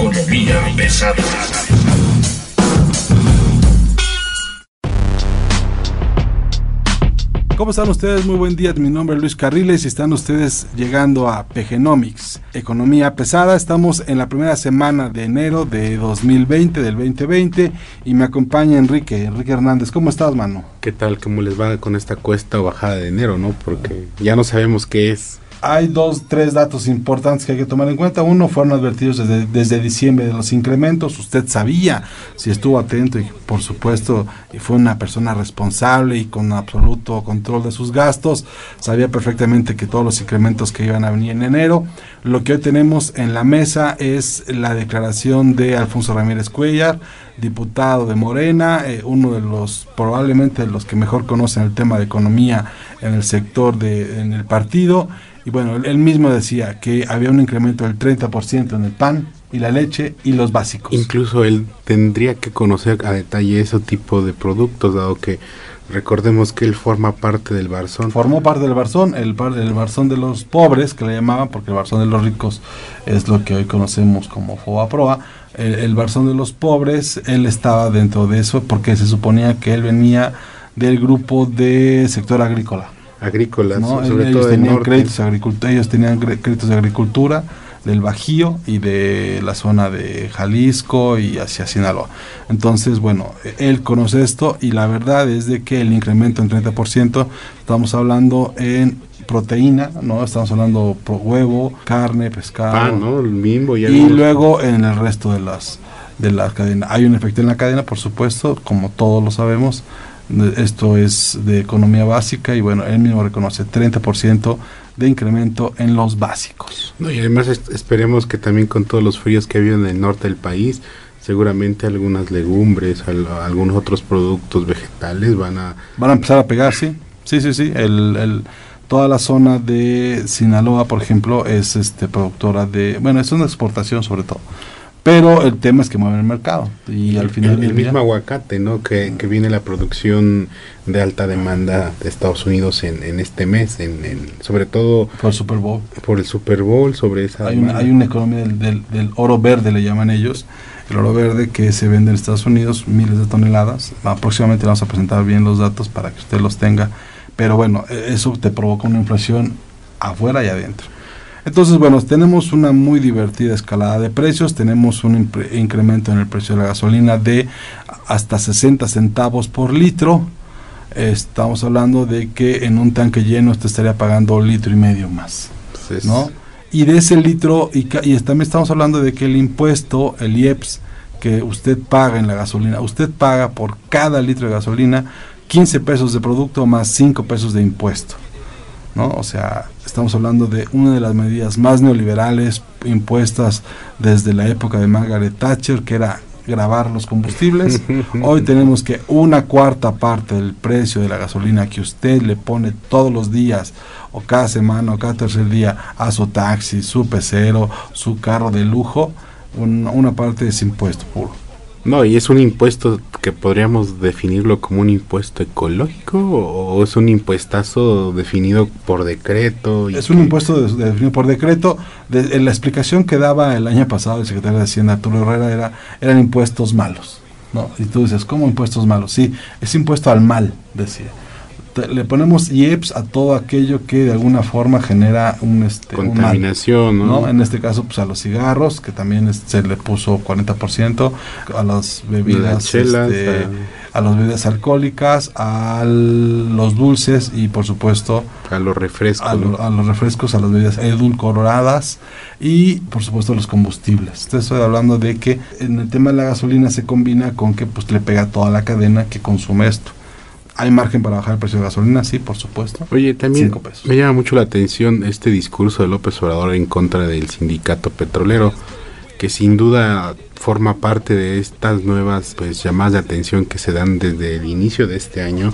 Economía pesada. ¿Cómo están ustedes? Muy buen día. Mi nombre es Luis Carriles y están ustedes llegando a PGenomics, Economía Pesada. Estamos en la primera semana de enero de 2020, del 2020, y me acompaña Enrique, Enrique Hernández. ¿Cómo estás, mano? ¿Qué tal? ¿Cómo les va con esta cuesta o bajada de enero, no? Porque ya no sabemos qué es. Hay dos, tres datos importantes que hay que tomar en cuenta. Uno, fueron advertidos desde, desde diciembre de los incrementos. Usted sabía, si estuvo atento y por supuesto fue una persona responsable y con absoluto control de sus gastos, sabía perfectamente que todos los incrementos que iban a venir en enero. Lo que hoy tenemos en la mesa es la declaración de Alfonso Ramírez Cuellar, diputado de Morena, eh, uno de los probablemente los que mejor conocen el tema de economía en el sector de en el partido y bueno, él, mismo decía que había un incremento del 30% en el pan y la leche y los básicos. Incluso él tendría que conocer a detalle ese tipo de productos, dado que recordemos que él forma parte del Barzón. Formó parte del Barzón, el, par- el Barzón de los pobres, que le llamaban, porque el Barzón de los ricos es lo que hoy conocemos como Fobaproa. El, el Barzón de los pobres, él estaba dentro de eso porque se suponía que él venía del grupo de sector agrícola. Agrícolas, ¿no? sobre ellos todo tenían norte. créditos agricult- ellos tenían créditos de agricultura del Bajío y de la zona de Jalisco y hacia Sinaloa. Entonces, bueno, él conoce esto y la verdad es de que el incremento en 30%, estamos hablando en proteína, ¿no? Estamos hablando pro huevo, carne, pescado. Pan, ¿no? El bimbo y, Y luego en el resto de las de la cadena. Hay un efecto en la cadena, por supuesto, como todos lo sabemos. Esto es de economía básica y bueno, él mismo reconoce 30% de incremento en los básicos. No, y además es- esperemos que también con todos los fríos que ha habido en el norte del país, seguramente algunas legumbres, al- algunos otros productos vegetales van a... Van a empezar a pegar, sí. Sí, sí, sí. El, el- toda la zona de Sinaloa, por ejemplo, es este productora de, bueno, es una exportación sobre todo. Pero el tema es que mueve el mercado y al final el, el del día- mismo aguacate, ¿no? Que, que viene la producción de alta demanda de Estados Unidos en, en este mes, en, en- sobre todo por el Super Bowl. por el Super Bowl, sobre esa Hay una, hay una economía del, del- del oro verde, le llaman ellos. El oro verde que se vende en Estados Unidos, miles de toneladas. Aproximadamente vamos a presentar bien los datos para que usted los tenga. Pero bueno, e- eso te provoca una inflación afuera y adentro. Entonces, bueno, tenemos una muy divertida escalada de precios. Tenemos un incremento en el precio de la gasolina de hasta 60 centavos por litro. Estamos hablando de que en un tanque lleno usted estaría pagando un litro y medio más. ¿no? Y de ese litro, y, y también estamos hablando de que el impuesto, el IEPS, que usted paga en la gasolina, usted paga por cada litro de gasolina 15 pesos de producto más 5 pesos de impuesto. ¿no? O sea, estamos hablando de una de las medidas más neoliberales impuestas desde la época de Margaret Thatcher, que era grabar los combustibles. Hoy tenemos que una cuarta parte del precio de la gasolina que usted le pone todos los días, o cada semana, o cada tercer día, a su taxi, su pecero, su carro de lujo, un- una parte es impuesto puro. No, y es un impuesto que podríamos definirlo como un impuesto ecológico o, es un impuestazo definido por decreto. y Es un que- impuesto de- de- definido por decreto. De- en la explicación que daba el año pasado el secretario de Hacienda, Arturo Herrera, era, eran impuestos malos. ¿no? Y tú dices, ¿cómo impuestos malos? Sí, es impuesto al mal, decía. Le ponemos IEPS a todo aquello que de alguna forma genera un, este. Contaminación, ¿no? ¿no? En este caso, pues a los cigarros, que también es- se le puso 40%, a las bebidas, este, a las bebidas alcohólicas, a los dulces y por supuesto a los refrescos. a, lo- a los refrescos, a las bebidas edulcoradas y por supuesto a los combustibles. Entonces, estoy hablando de que en el tema de la gasolina se combina con que pues le pega toda la cadena que consume esto. ¿Hay margen para bajar el precio de gasolina? Sí, por supuesto. Oye, también Cinco pesos. me llama mucho la atención este discurso de López Obrador en contra del sindicato petrolero, que sin duda forma parte de estas nuevas pues llamadas de atención que se dan desde el inicio de este año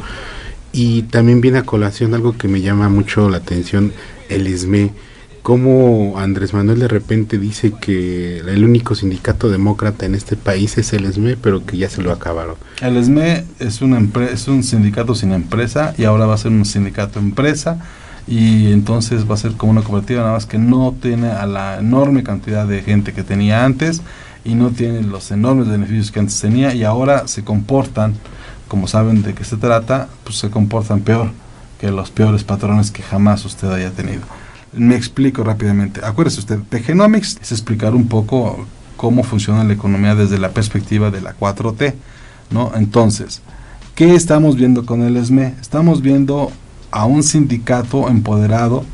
y también viene a colación algo que me llama mucho la atención, el ESME, cómo Andrés Manuel de repente dice que el único sindicato demócrata en este país es el ESME, pero que ya se lo acabaron. El SME es, es un sindicato sin empresa y ahora va a ser un sindicato empresa y entonces va a ser como una cooperativa nada más que no tiene a la enorme cantidad de gente que tenía antes y no tiene los enormes beneficios que antes tenía y ahora se comportan, como saben de qué se trata, pues se comportan peor que los peores patrones que jamás usted haya tenido. Me explico rápidamente. Acuérdese usted, Tegenomics es explicar un poco cómo funciona la economía desde la perspectiva de la 4T, ¿no? Entonces, ¿qué estamos viendo con el SME? Estamos viendo a un sindicato empoderado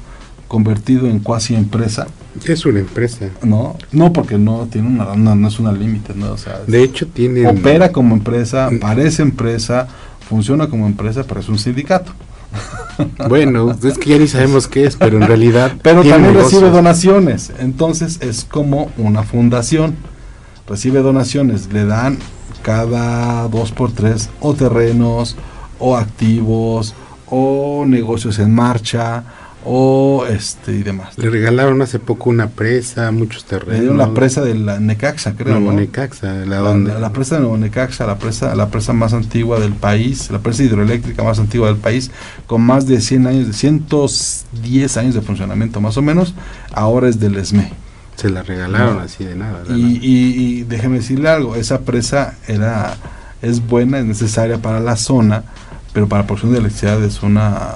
convertido en cuasi empresa, Es una empresa. ¿no? No porque no tiene una, una- no es una límite, ¿no? O sea, De hecho, tiene... opera como empresa, parece empresa, funciona como empresa, pero es un sindicato. Bueno, es que ya ni sabemos qué es, pero en realidad. Pero también recibe donaciones, entonces es como una fundación. Recibe donaciones, le dan cada dos por tres o terrenos, o activos, o negocios en marcha, o este y demás. Le regalaron hace poco una presa, muchos Le terrenos. dieron la presa de la Necaxa, creo. Nuevo ¿no? Necaxa, la La, donde. la- la presa de Nuevo Necaxa, la presa, la presa más antigua del país, la presa hidroeléctrica más antigua del país, con más de 100 años, de 110 años de funcionamiento más o menos, ahora es del ESME. se la regalaron No. así de nada. Y, y- y déjeme decirle algo, esa presa era es buena, es necesaria para la zona, pero para la producción de electricidad es una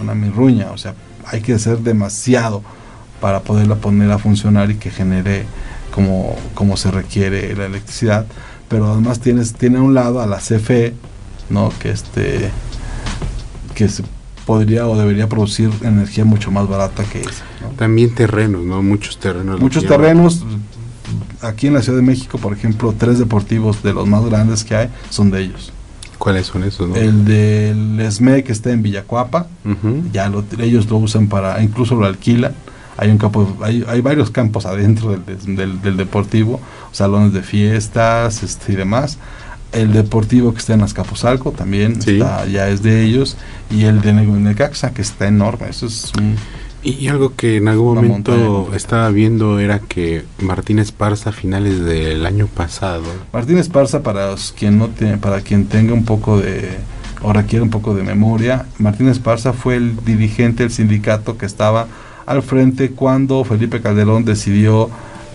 una mirruña, o sea, hay que hacer demasiado para poderla poner a funcionar y que genere como, como se requiere la electricidad, pero además tienes tiene a un lado a la CFE, ¿no? que este que se podría o debería producir energía mucho más barata que esa, ¿no? También terrenos, ¿no? Muchos terrenos. Muchos terrenos, aquí en la Ciudad de México, por ejemplo, tres deportivos de los más grandes que hay son de ellos. ¿Cuáles son esos? no? El del ESME que está en Villacuapa, ya lo, ellos lo usan para, incluso lo alquilan. Hay un campo, hay, hay varios campos adentro del, del, del deportivo, salones de fiestas este, y demás. El deportivo que está en Azcapotzalco también Sí. está, ya es de ellos. Y el de Ne- Necaxa, que está enorme. Eso es un, y algo que en algún momento estaba viendo era que Martín Esparza a finales del año pasado Martín Esparza, para quien no tiene, para quien tenga un poco de o requiere un poco de memoria, Martín Esparza fue el dirigente del sindicato que estaba al frente cuando Felipe Calderón decidió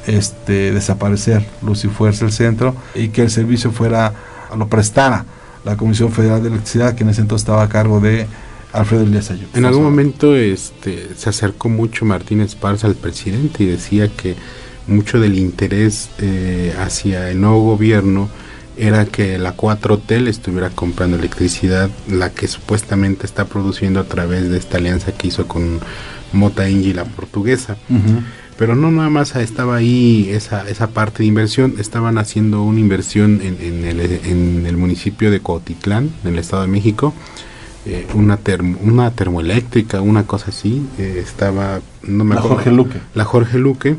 este desaparecer Luz y Fuerza el centro y que el servicio fuera lo prestara la Comisión Federal de Electricidad que en ese entonces estaba a cargo de Alfredo Elías Ayub. En algún momento este, se acercó mucho Martín Esparza al presidente y decía que mucho del interés eh, hacia el nuevo gobierno era que la 4T le estuviera comprando electricidad, la que supuestamente está produciendo a través de esta alianza que hizo con Mota Ingi, la portuguesa. Pero no nada más estaba ahí esa, esa parte de inversión, estaban haciendo una inversión en, en el, en el municipio de Cotitlán, en el Estado de México, eh, una, termo- una termoeléctrica, una cosa así, eh, estaba, no me La. Jorge Luque. La Jorge Luque,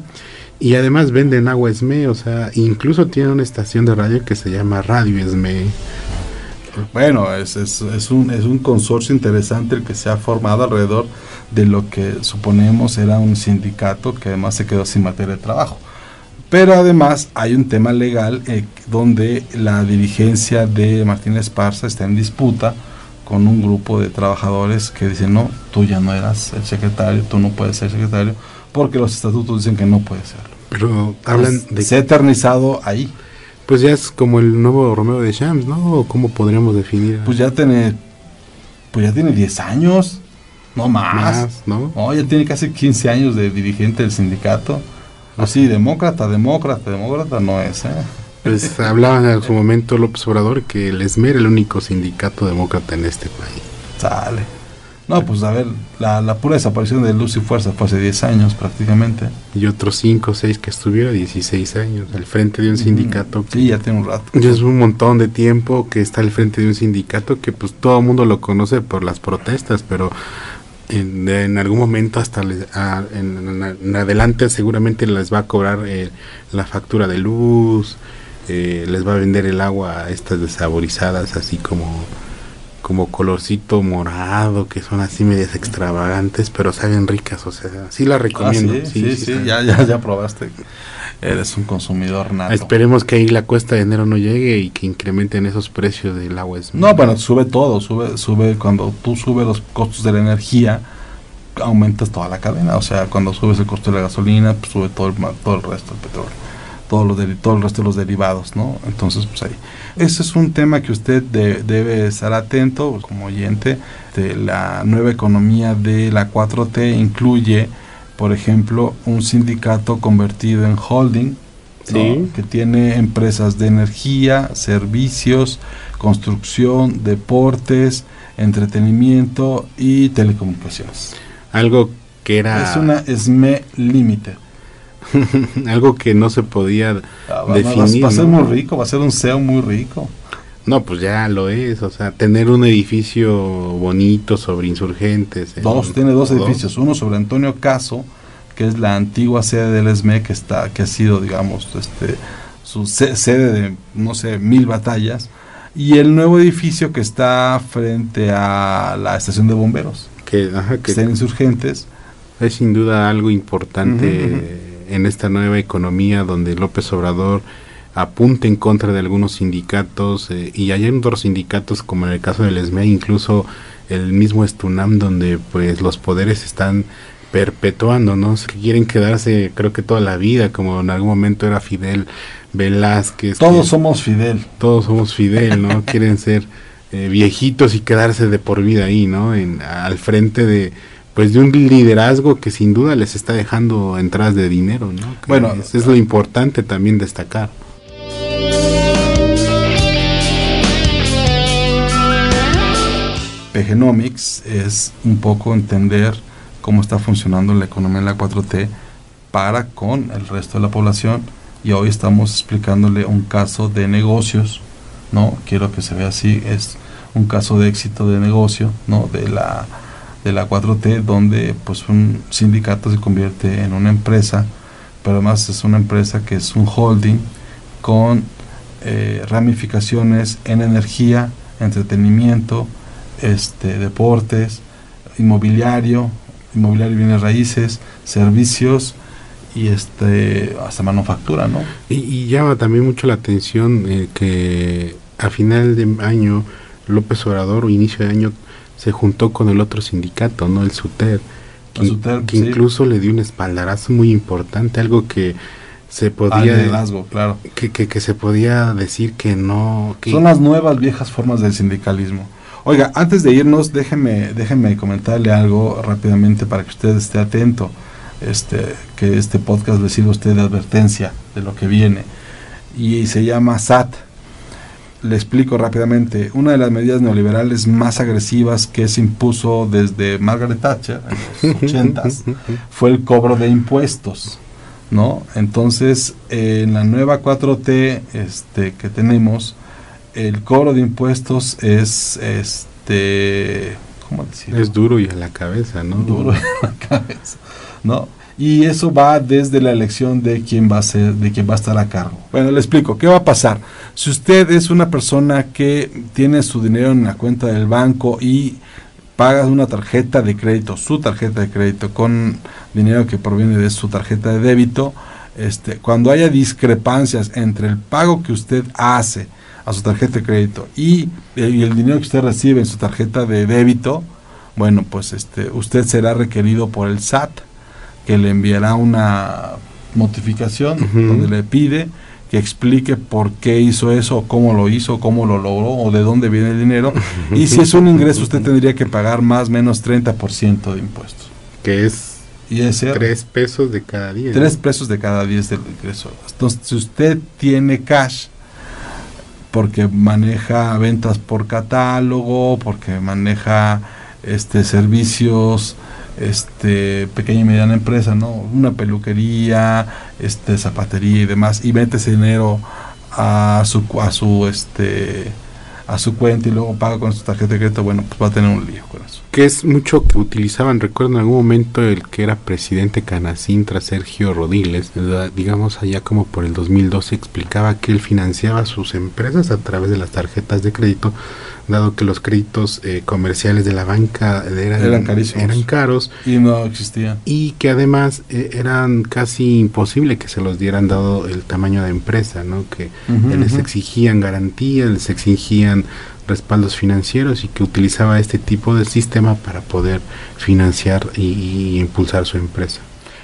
y además venden agua ESME, o sea, incluso tiene una estación de radio que se llama Radio ESME. Bueno, es, es, es, un, es un consorcio interesante el que se ha formado alrededor de lo que suponemos era un sindicato que además se quedó sin materia de trabajo. Pero además hay un tema legal eh, donde la dirigencia de Martín Esparza está en disputa con un grupo de trabajadores que dicen, no, tú ya no eras el secretario, tú no puedes ser secretario, porque los estatutos dicen que no puede serlo. Pero hablan Pues, de Se ha eternizado ahí. Pues ya es como el nuevo Romeo de Shams, ¿no? ¿O ¿Cómo podríamos definir? Pues ya tiene, pues ya tiene 10 años, no más. más, ¿no? No, ya tiene casi 15 años de dirigente del sindicato. Así, demócrata, demócrata, demócrata no es, ¿eh? Pues hablaban en su momento López Obrador que el ESME era el único sindicato demócrata en este país. Sale. No, pues a ver, la, la pura desaparición de Luz y Fuerza fue hace 10 años prácticamente. Y otros 5 o 6 que estuvieron 16 años al frente de un sindicato. que- Sí, ya tiene un rato. Ya es un montón de tiempo que está al frente de un sindicato que pues todo el mundo lo conoce por las protestas, pero en, en algún momento hasta le- a- en, en- en adelante seguramente les va a cobrar eh, la factura de luz, eh, les va a vender el agua a estas desaborizadas así como como colorcito morado que son así medias extravagantes pero saben ricas o sea sí las recomiendo Ah, sí, sí, sí, saben. ya, ya, ya probaste. Eres un consumidor nato. Esperemos que ahí la cuesta de enero no llegue y que incrementen esos precios del agua. Es No, bueno, sube todo, sube, sube, cuando tú subes los costos de la energía, aumentas toda la cadena, o sea, cuando subes el costo de la gasolina, pues sube todo el, todo el resto del petróleo, todo, lo deri- todo el resto de los derivados, ¿no? Entonces, pues ahí. Ese es un tema que usted de- debe estar atento pues, como oyente. De la nueva economía de la 4T incluye, por ejemplo, un sindicato convertido en holding, ¿no? Sí. que tiene empresas de energía, servicios, construcción, deportes, entretenimiento y telecomunicaciones. algo que era Es una SME Limited. algo que no se podía Ah, va, definir. va a ser ¿no? muy rico, va a ser un CEO muy rico. No, pues ya lo es, o sea, tener un edificio bonito sobre insurgentes. en- Dos, tiene dos edificios, uno sobre Antonio Caso, que es la antigua sede del SME que está, que ha sido, digamos, este, su se- sede de, no sé, mil batallas, y el nuevo edificio que está frente a la estación de bomberos, que, ajá, que que está en Insurgentes, es sin duda algo importante. En esta nueva economía donde López Obrador apunta en contra de algunos sindicatos eh, y hay otros sindicatos como en el caso del ESME, incluso el mismo Estunam donde pues los poderes están perpetuando, ¿no? Quieren quedarse creo que toda la vida, como en algún momento era Fidel Velázquez. todos que- somos Fidel. todos somos Fidel, ¿no? Quieren ser eh, viejitos y quedarse de por vida ahí, ¿no? En, al frente de pues de un liderazgo que sin duda les está dejando entradas de dinero, ¿no? Que Bueno, es, es lo importante también destacar. Pegenomics es un poco entender cómo está funcionando la economía en la 4T para con el resto de la población y hoy estamos explicándole un caso de negocios, ¿no? Quiero que se vea así, es un caso de éxito de negocio, ¿no? De la de la 4T donde pues un sindicato se convierte en una empresa, pero además es una empresa que es un holding con eh, ramificaciones en energía, entretenimiento, este, deportes, inmobiliario, inmobiliario bienes raíces, servicios y este hasta manufactura, ¿no? Y, y llama también mucho la atención eh, que a final de año López Obrador o inicio de año se juntó con el otro sindicato, ¿no? El SUTER, que, El SUTER, que sí. incluso le dio un espaldarazo muy importante, algo que se Al podía liderazgo, claro. que, que, que se podía decir que no que Son las nuevas viejas formas del sindicalismo. Oiga, antes de irnos, déjeme, déjeme comentarle algo rápidamente para que usted esté atento. Este, que este podcast le sirva a usted de advertencia de lo que viene. Y se llama SAT. Le explico rápidamente. Una de las medidas neoliberales más agresivas que se impuso desde Margaret Thatcher en los 80s fue el cobro de impuestos. ¿no? Entonces, eh, en la nueva 4T este, que tenemos, el cobro de impuestos es, este, ¿cómo decirlo? es duro y a la cabeza, ¿no? duro en la cabeza, ¿no? Y eso va desde la elección de quién va a ser, de quién va a estar a cargo. Bueno, le explico, ¿qué va a pasar? Si usted es una persona que tiene su dinero en la cuenta del banco y paga una tarjeta de crédito, su tarjeta de crédito, con dinero que proviene de su tarjeta de débito, este, cuando haya discrepancias entre el pago que usted hace a su tarjeta de crédito y, y el dinero que usted recibe en su tarjeta de débito, bueno, pues este, usted será requerido por el SAT, que le enviará una notificación donde le pide que explique por qué hizo eso, cómo lo hizo, cómo lo logró, o de dónde viene el dinero. y si es un ingreso, usted tendría que pagar más o menos 30% de impuestos. que es Y ese tres pesos de cada día. ¿no? tres pesos de cada 10 del ingreso. Entonces, si usted tiene cash, porque maneja ventas por catálogo, porque maneja este servicios este pequeña y mediana empresa, ¿no? Una peluquería, este zapatería y demás y mete ese dinero a su a su este a su cuenta y luego paga con su tarjeta de crédito, bueno, pues va a tener un lío con eso. Que es mucho que utilizaban, recuerdo en algún momento el que era presidente Canacintra, Sergio Rodiles, digamos allá como por el 2012, explicaba que él financiaba sus empresas a través de las tarjetas de crédito dado que los créditos eh, comerciales de la banca eran, eran, caros y no existían. Y que además eh, eran casi imposible que se los dieran dado el tamaño de empresa, ¿no? que les exigían garantías, les exigían respaldos financieros y que utilizaba este tipo de sistema para poder financiar y, impulsar su empresa.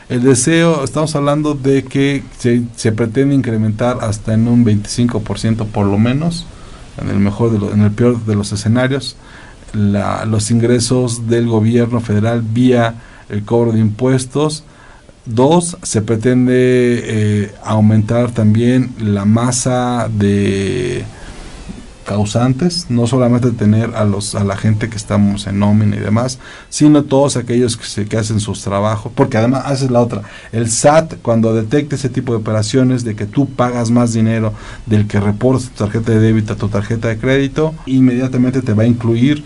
El deseo, estamos hablando de que se, se pretende incrementar hasta en un 25% por lo menos en el mejor de en el peor de los escenarios, los ingresos del gobierno federal vía el cobro de impuestos. Dos, se pretende eh, aumentar también la masa de causantes, no solamente tener a los a la gente que estamos en nómina y demás, sino todos aquellos que, se, que hacen sus trabajos, porque además haces la otra, el SAT cuando detecte ese tipo de operaciones de que tú pagas más dinero del que reporta tu tarjeta de débito a tu tarjeta de crédito, inmediatamente te va a incluir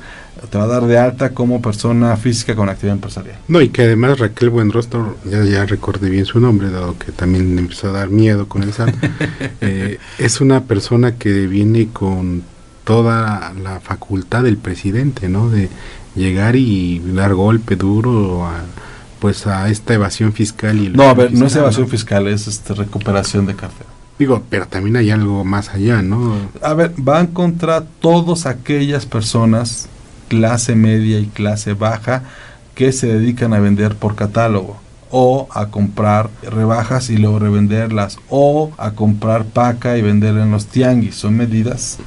te va a dar de alta como persona física con actividad empresarial. No, y que además Raquel Buenrostro, ya, ya recordé bien su nombre, dado que también empezó a dar miedo con el SAT, eh, es una persona que viene con toda la facultad del presidente, ¿no? De llegar y dar golpe duro a, pues a esta evasión fiscal y no a ver no es evasión fiscal es este recuperación de cartera. Digo pero también hay algo más allá no a ver van contra todas aquellas personas clase media y clase baja que se dedican a vender por catálogo o a comprar rebajas y luego revenderlas o a comprar paca y venderla en los tianguis. Son medidas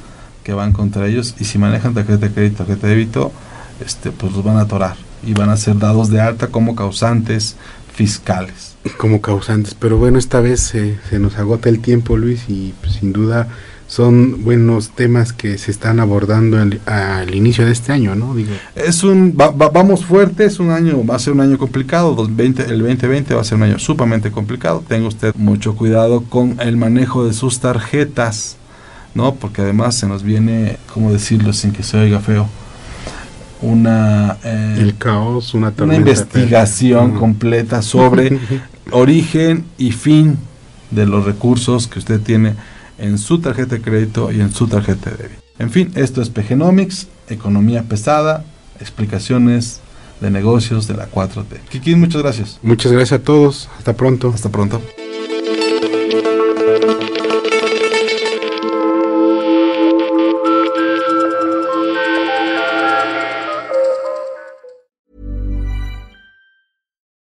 que van contra ellos y si manejan tarjeta de crédito, tarjeta de débito, este, pues los van a atorar y van a ser dados de alta como causantes fiscales. Como causantes, pero bueno, esta vez se nos agota el tiempo, Luis, y pues, sin duda son buenos temas que se están abordando al, inicio de este año, ¿no? Digo. Es un, vamos fuerte, es un año, va a ser un año complicado, el 2020 va a ser un año sumamente complicado, tenga usted mucho cuidado con el manejo de sus tarjetas, ¿no? Porque además se nos viene, ¿cómo decirlo sin que se oiga feo? Una... Eh, El caos, una, una investigación completa sobre origen y fin de los recursos que usted tiene en su tarjeta de crédito y en su tarjeta de débito. En fin, esto es PGnomics, economía pesada, explicaciones de negocios de la 4T. Kikín, muchas gracias. Muchas gracias a todos. Hasta pronto. Hasta pronto.